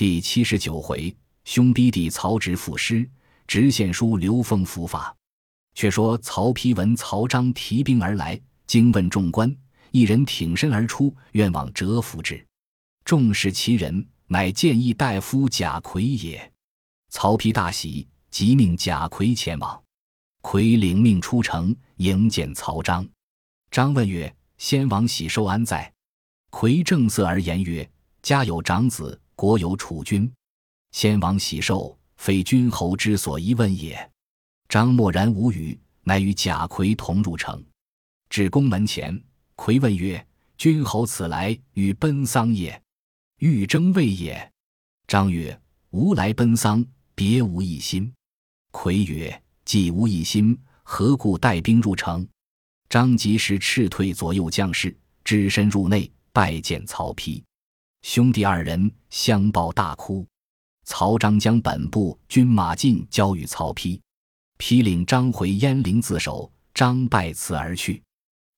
第七十九回，兄逼弟曹植赋诗，直献书刘封伏法。却说曹丕闻曹彰提兵而来，惊问众官，一人挺身而出，愿往折服之。众视其人，乃谏议大夫贾逵也。曹丕大喜，即命贾逵前往。逵领命出城迎见曹彰。张问曰：“先王喜寿安在？”逵正色而言曰：“家有长子，国有储君。先王喜寿，非君侯之所宜问也。”张默然无语，乃与贾逵同入城，至宫门前，逵问曰：“君侯此来与奔丧也？欲征魏也？”张曰：“吾来奔丧，别无一心。”逵曰：“既无一心，何故带兵入城？”张即时斥退左右将士，只身入内拜见曹丕。兄弟二人相抱大哭。曹彰将本部军马尽交与曹丕，丕领张回鄢陵自守，张拜辞而去。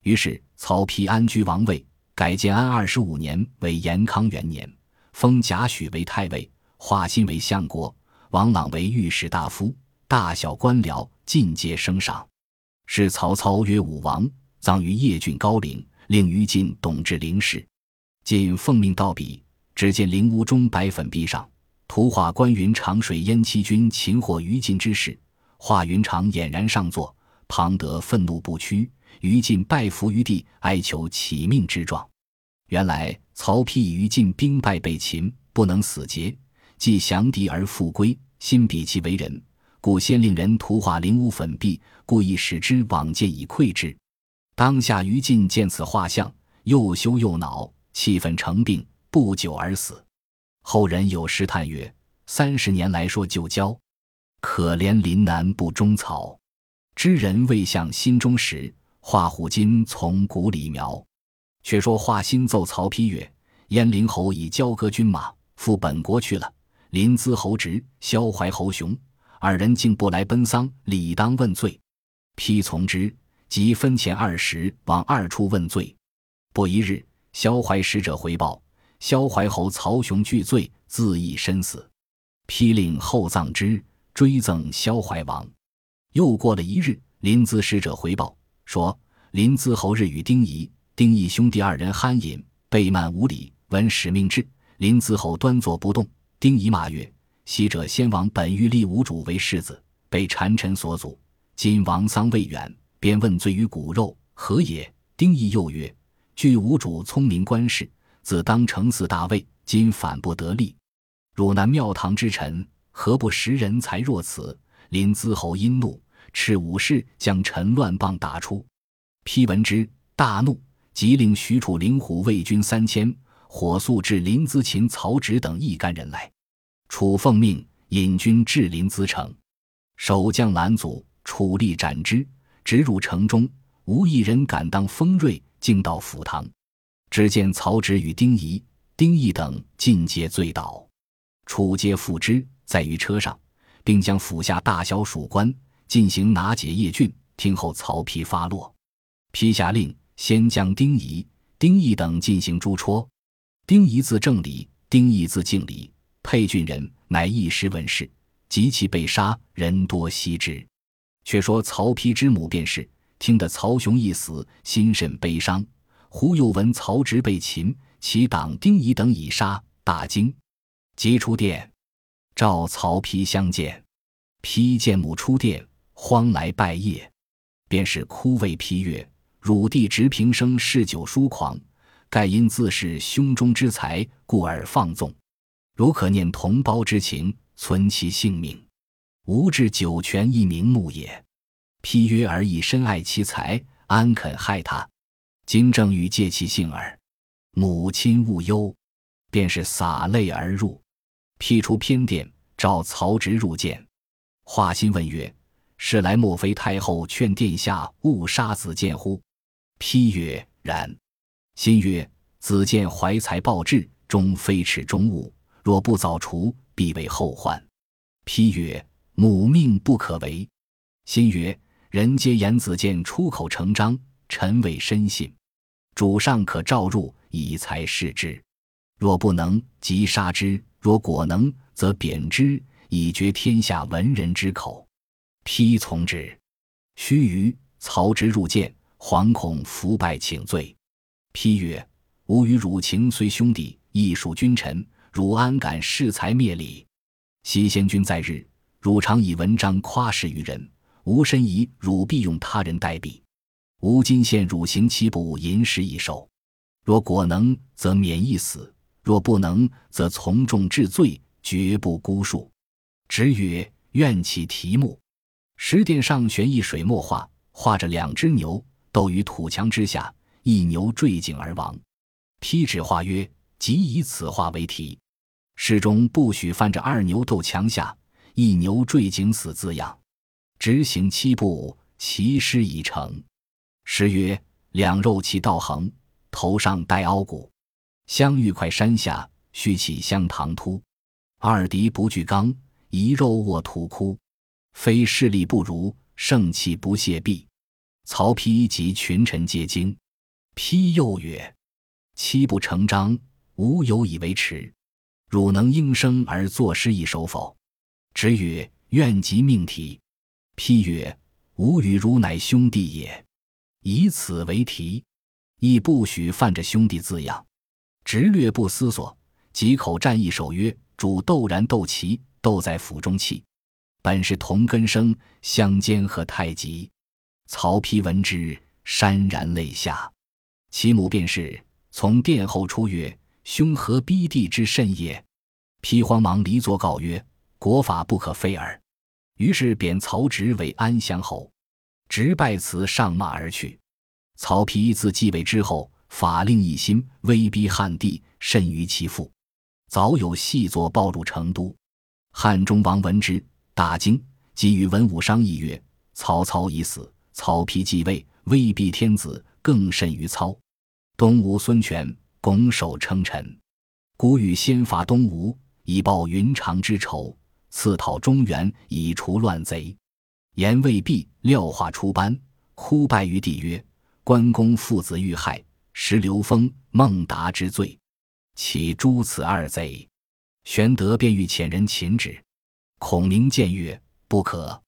于是曹丕安居王位，改建安二十五年为延康元年，封贾诩为太尉，华歆为相国，王朗为御史大夫，大小官僚尽皆升赏。是曹操曰武王，葬于邺郡高陵，令于禁董治陵事。晋奉命到彼，只见灵屋中白粉壁上图画关云长水淹七军擒获于禁之事。华云长俨然上座，庞德愤怒不屈，于禁拜伏于地，哀求起命之状。原来曹丕以于禁兵败被擒，不能死节，既降敌而复归，心比其为人。故先令人图画灵屋粉壁，故意使之往见以窥之。当下于禁见此画像，又羞又恼，气愤成病，不久而死。后人有诗叹曰：“三十年来说旧交，可怜林南不种草。知人未向心中时，画虎今从骨里苗。”却说华歆奏曹丕曰：“燕陵侯已交割军马，赴本国去了。临淄侯直、萧怀侯雄。”二人竟不来奔丧，理当问罪。丕从之，即分遣二十往二处问罪。不一日，萧怀使者回报，萧怀侯曹雄拒罪，自缢身死。批令厚葬之，追赠萧怀王。又过了一日，临淄使者回报说，临淄侯日与丁仪、丁义兄弟二人酣饮，背慢无礼。闻使命至，临淄侯端坐不动。丁仪骂曰。昔者先王本欲立吾主为世子，被谗臣所阻。今王丧未远，便问罪于骨肉，何也？丁义又曰：“据吾主聪明官事，自当承嗣大位，今反不得力。汝南庙堂之臣，何不识人才若此？”临淄侯因怒，斥武士将陈乱棒打出。丕闻之，大怒，即令许褚灵虎魏军三千，火速至临淄擒曹植等一干人来。楚奉命引军至临淄城，守将拦阻，楚力斩之。直入城中，无一人敢当锋锐，径到府堂。只见曹植与丁仪、丁义等尽皆醉倒。楚皆附之，在于车上，并将府下大小属官进行拿解叶郡。听候曹丕发落。批下令，先将丁仪、丁义等进行诛戳。丁仪字正礼，丁义字敬礼。沛郡人，乃一时闻事，及其被杀，人多悉之。却说曹丕之母便是听得曹雄一死，心甚悲伤。忽又闻曹植被擒，其党丁仪等已杀，大惊，即出殿，召曹丕相见。丕见母出殿，慌来拜谒，便是哭谓丕曰：“汝弟直平生嗜酒疏狂，盖因自恃胸中之才，故而放纵。”如可念同胞之情，存其性命，吾至九泉一名目也。批曰：“而以深爱其才，安肯害他？今正欲借其性耳。母亲勿忧。”便是洒泪而入。辟出偏殿，召曹植入见。华歆问曰：“是来莫非太后劝殿下勿杀子建乎？”批曰：“然。”心曰：“子建怀才抱志，终非耻中物。”若不早除，必为后患。批曰：“母命不可违。”心曰：“人皆言子建出口成章，臣未深信。主上可召入，以才视之。若不能，即杀之，若果能，则贬之，以绝天下文人之口。批从之。须臾，曹植入见，惶恐伏拜请罪。批曰：“吾与汝情虽兄弟，亦属君臣，汝安敢恃才灭礼？昔先君在日，汝常以文章夸示于人，吾深疑汝必用他人代笔。吾今献汝行七步吟诗一首，若果能，则免一死；若不能，则从重治罪，绝不孤恕。”直曰：“愿起题目。”石殿上悬一水墨画，画着两只牛斗于土墙之下，一牛坠井而亡。批纸画曰：“即以此画为题。”诗中不许犯着“二牛斗墙下，一牛坠井死”字样。直行七步，其诗已成。诗曰：“两肉齐道横，头上戴凹骨。相遇快山下，须起相堂突。二敌不惧刚，一肉卧土窟。”非势力不如，盛气不泄弊。曹丕及群臣皆惊。丕又曰：“七不成章，吾有以为耻。汝能应声而作诗一首否？”直曰：“愿即命题。”批曰：“吾与汝乃兄弟也，以此为题，亦不许犯着兄弟字样。”直略不思索，几口战一首曰：“主斗然斗齐，斗在府中泣。”本是同根生，相煎何太急？曹丕闻之，潸然泪下。其母便是从殿后出曰：“兄何逼弟之甚也？”丕慌忙离座告曰：“国法不可废耳。”于是贬曹植为安乡侯。直拜辞上马而去。曹丕自继位之后，法令一新，威逼汉帝，甚于其父。早有细作报入成都。汉中王闻之。大惊，即与文武商议曰：“曹操已死，曹丕继位，威逼天子，更甚于操。东吴孙权拱手称臣，古语先伐东吴，以报云长之仇；次讨中原，以除乱贼。”言未毕，廖化出班，哭拜于地曰：“关公父子遇害，实刘封、孟达之罪，岂诛此二贼？”玄德便欲遣人擒之。孔明谏曰：“不可，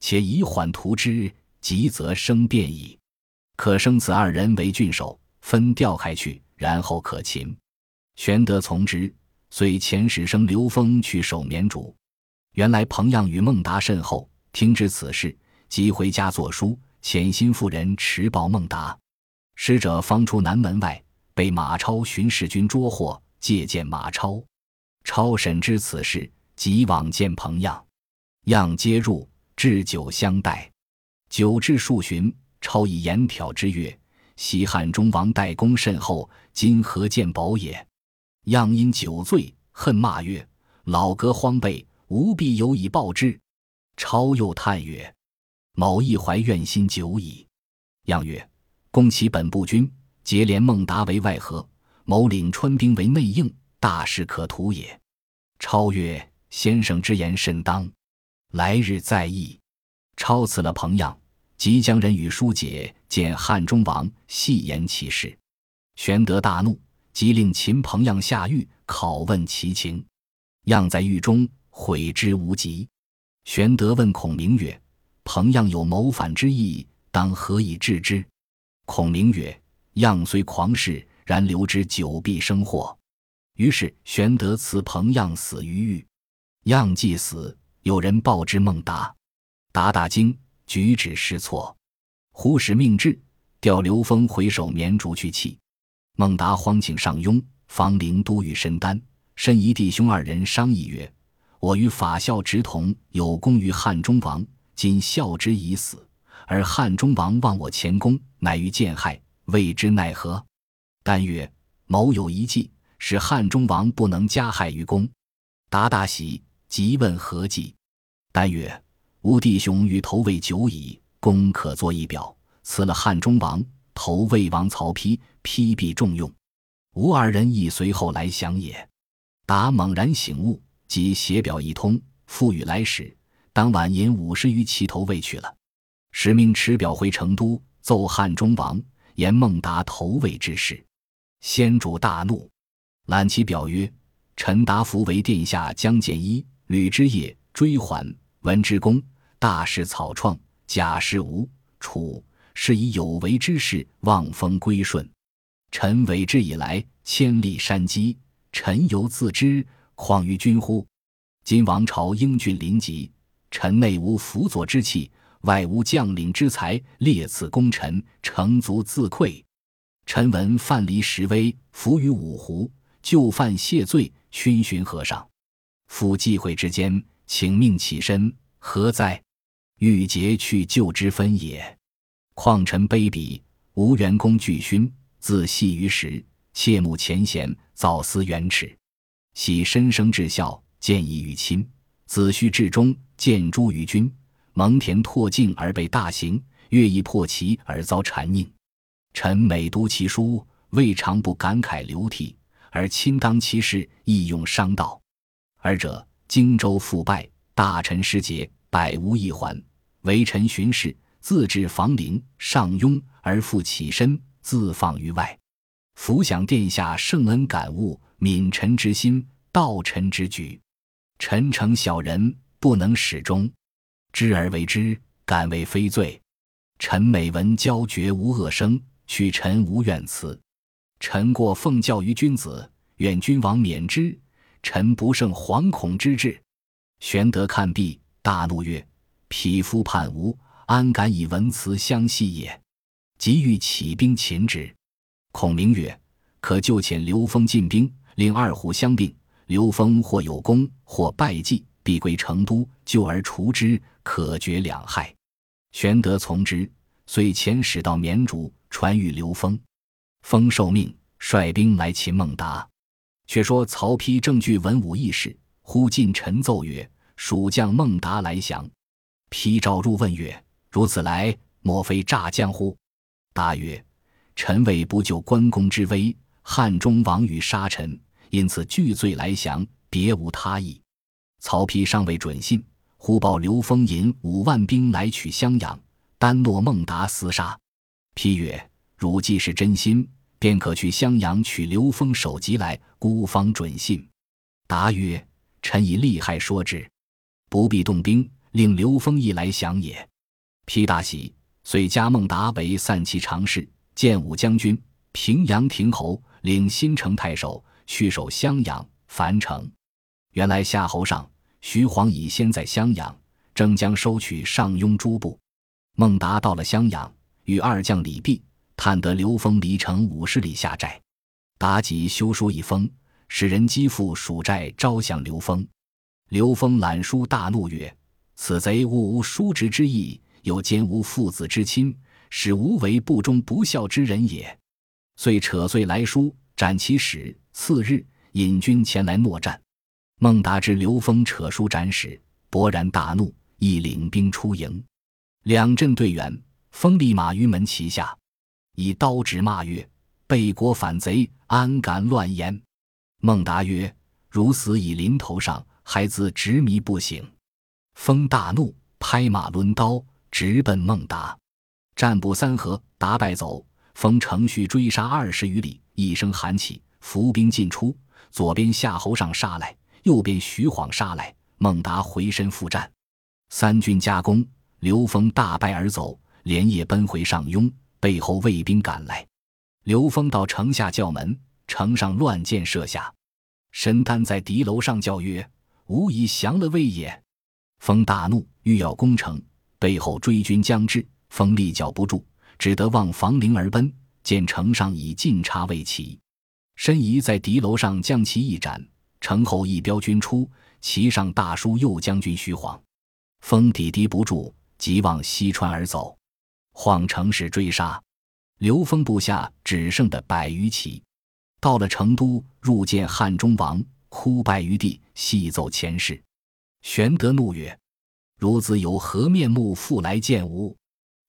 且以缓图之，急则生变矣。可生此二人为郡守，分调开去，然后可擒。”玄德从之，遂遣使生刘封去守绵竹。原来彭样与孟达甚厚，听知此事，即回家作书，遣心腹人持报孟达。使者方出南门外，被马超巡视军捉获，借见马超。超审知此事。即往见彭样，样皆入，置酒相待。酒至数巡，超以言挑之曰：“西汉中王代公甚厚，今何见宝也？”样因酒醉，恨骂曰：“老哥荒悖，吾必有以报之。”超又叹曰：“某亦怀怨心久矣。”样曰：“攻其本部军，结连孟达为外合，某领川兵为内应，大事可图也。”超曰。先生之言甚当，来日再议。超辞了彭样，即将人与书解见汉中王，细言其事。玄德大怒，即令秦彭样下狱，拷问其情。样在狱中悔之无及。玄德问孔明曰：“彭样有谋反之意，当何以治之？”孔明曰：“样虽狂士，然留之久必生祸。”于是玄德赐彭样死于狱。样既死，有人报之孟达，达大惊，举止失措。忽使命至，调刘封回首绵竹去气。孟达慌请上庸、方陵都尉申丹、申仪弟兄二人商议曰：“我与法孝直同，有功于汉中王，今孝之已死，而汉中王忘我前功，乃于见害，未知奈何？”但曰：“某有一计，使汉中王不能加害于公。”达大喜。即问何计？但曰：“吾弟兄与投魏久矣，公可作一表，辞了汉中王，投魏王曹丕，丕必重用。吾二人亦随后来降也。”达猛然醒悟，即写表一通，付与来使。当晚引五十余骑投魏去了。使命持表回成都，奏汉中王，言孟达投魏之事。先主大怒，览其表曰：“陈达福为殿下将见衣履之业追还文之功大事草创假事无处是以有为之事望风归顺。臣委之以来千里山积，臣犹自知，况于君乎？今王朝英俊临极，臣内无辅佐之器，外无将领之才，列此功臣，诚足自愧。臣闻范蠡实威，伏于五湖，就范谢罪，勋勋河上。夫忌讳之间，请命起身，何哉？欲节去旧之分也。况臣卑鄙，无元功俱勋，自系于时，切慕前贤，早思远耻。喜申生至孝，见义于亲；子胥至忠，见诸于君。蒙恬拓境而被大刑，乐毅破齐而遭谗佞。臣每读其书，未尝不感慨流涕；而亲当其事，亦用商道。二者荆州复败，大臣失节，百无一还。为臣巡视，自至房陵、上庸，而复起身，自放于外。浮想殿下圣恩感悟，悯臣之心，道臣之举。臣诚小人，不能始终。知而为之，敢为非罪。臣每闻交绝无恶声。取臣无怨辞，臣过奉教于君子，愿君王免之。臣不胜惶恐之至。玄德看毕，大怒曰：“匹夫叛吴，安敢以文辞相戏也？”即欲起兵擒之。孔明曰：“可就遣刘封进兵，令二虎相并。刘封或有功，或败绩，必归成都，救而除之，可绝两害。”玄德从之，遂遣使到绵竹。传谕刘封，封受命率兵来擒孟达。却说曹丕正据文武议事，忽近臣奏曰：“蜀将孟达来降。”丕召入问曰：“如此来，莫非诈将乎？”答曰：“臣为不救关公之危，汉中王与杀臣，因此拒罪来降，别无他意。”曹丕尚未准信，忽报刘封引五万兵来取襄阳，单诺孟达厮杀。批曰：“汝既是真心，便可去襄阳取刘封首级来，孤方准信。”答曰：“臣以利害说之，不必动兵，令刘封亦来降也。”丕大喜，遂加孟达为散骑常侍、建武将军、平阳亭侯，领新城太守，去守襄阳、樊城。原来夏侯尚、徐晃已先在襄阳，正将收取上庸诸部。孟达到了襄阳。与二将李弼探得刘封离城五十里下寨，妲己修书一封，使人击赴蜀寨，招降刘封。刘封览书大怒曰：“此贼误无叔侄之意，又兼无父子之亲，使吾为不忠不孝之人也。”遂扯碎来书，斩其使。次日，引军前来搦战。孟达知刘封扯书斩使，勃然大怒，亦领兵出营。两阵对圆。封立马于门旗下，以刀指骂曰：“背国反贼，安敢乱言？”孟达曰：“如死以临头上，还自执迷不醒。”封大怒，拍马抡刀，直奔孟达。战不三合，达败走。封程旭追杀二十余里，一声喊起，伏兵尽出。左边夏侯尚杀来，右边徐晃杀来，孟达回身复战。三军夹攻，刘封大败而走。连夜奔回上庸，背后卫兵赶来。刘封到城下叫门，城上乱箭射下。申丹在敌楼上叫曰：“吾已降了魏也。”封大怒，欲要攻城，背后追军将至，封力脚不住，只得望房陵而奔。见城上已尽插魏旗，申仪在敌楼上将旗一斩。城后一彪军出，旗上大书“右将军徐晃”。封抵敌不住，急往西川而走。晃城势追杀，刘封部下只剩的百余骑，到了成都，入见汉中王，哭拜于地，细奏前事。玄德怒曰：“孺子有何面目复来见吾？”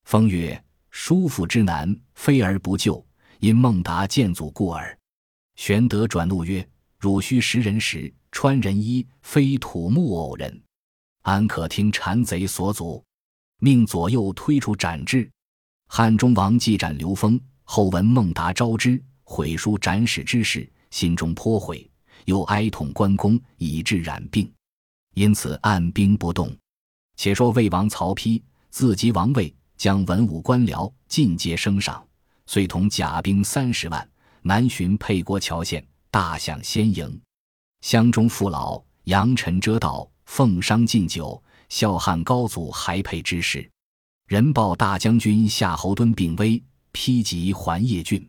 封曰：“叔父之难，非而不救，因孟达见阻故耳。”玄德转怒曰：“汝须识人时，穿人衣，非土木偶人，安可听谗贼所阻？命左右推出斩之。”汉中王既斩刘封，后闻孟达招之，毁书斩使之事，心中颇悔，又哀痛关公，以致染病，因此按兵不动。且说魏王曹丕自即王位，将文武官僚尽皆升赏，遂同甲兵三十万南巡沛国谯县，大享先营。乡中父老扬尘遮道，奉觞进酒，笑汉高祖还配之事。人报大将军夏侯惇病危，披疾还邺郡。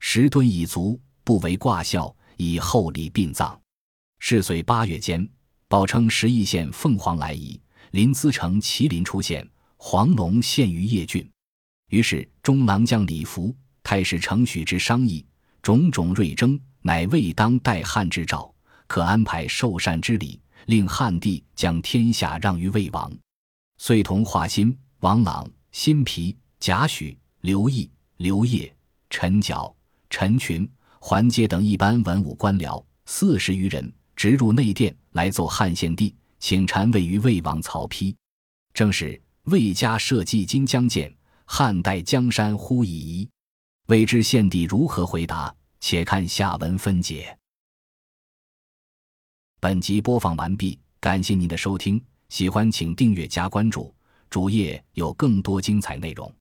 时敦已卒，不为挂孝，以厚礼殡葬。是岁八月间，报称十邑县凤凰来矣。临淄城麒麟出现，黄龙献于邺郡。于是中郎将李福、太史程许之商议，种种锐争，乃未当代汉之诏，可安排受禅之礼，令汉帝将天下让于魏王。遂同华歆、王朗、辛毗、贾诩、刘毅、刘烨、陈角、陈群、桓阶等一般文武官僚四十余人，直入内殿来奏汉献帝。请禅位于魏王曹丕，正是魏家社稷今将建，汉代江山忽已移。未知献帝如何回答？且看下文分解。本集播放完毕，感谢您的收听，喜欢请订阅加关注，主页有更多精彩内容。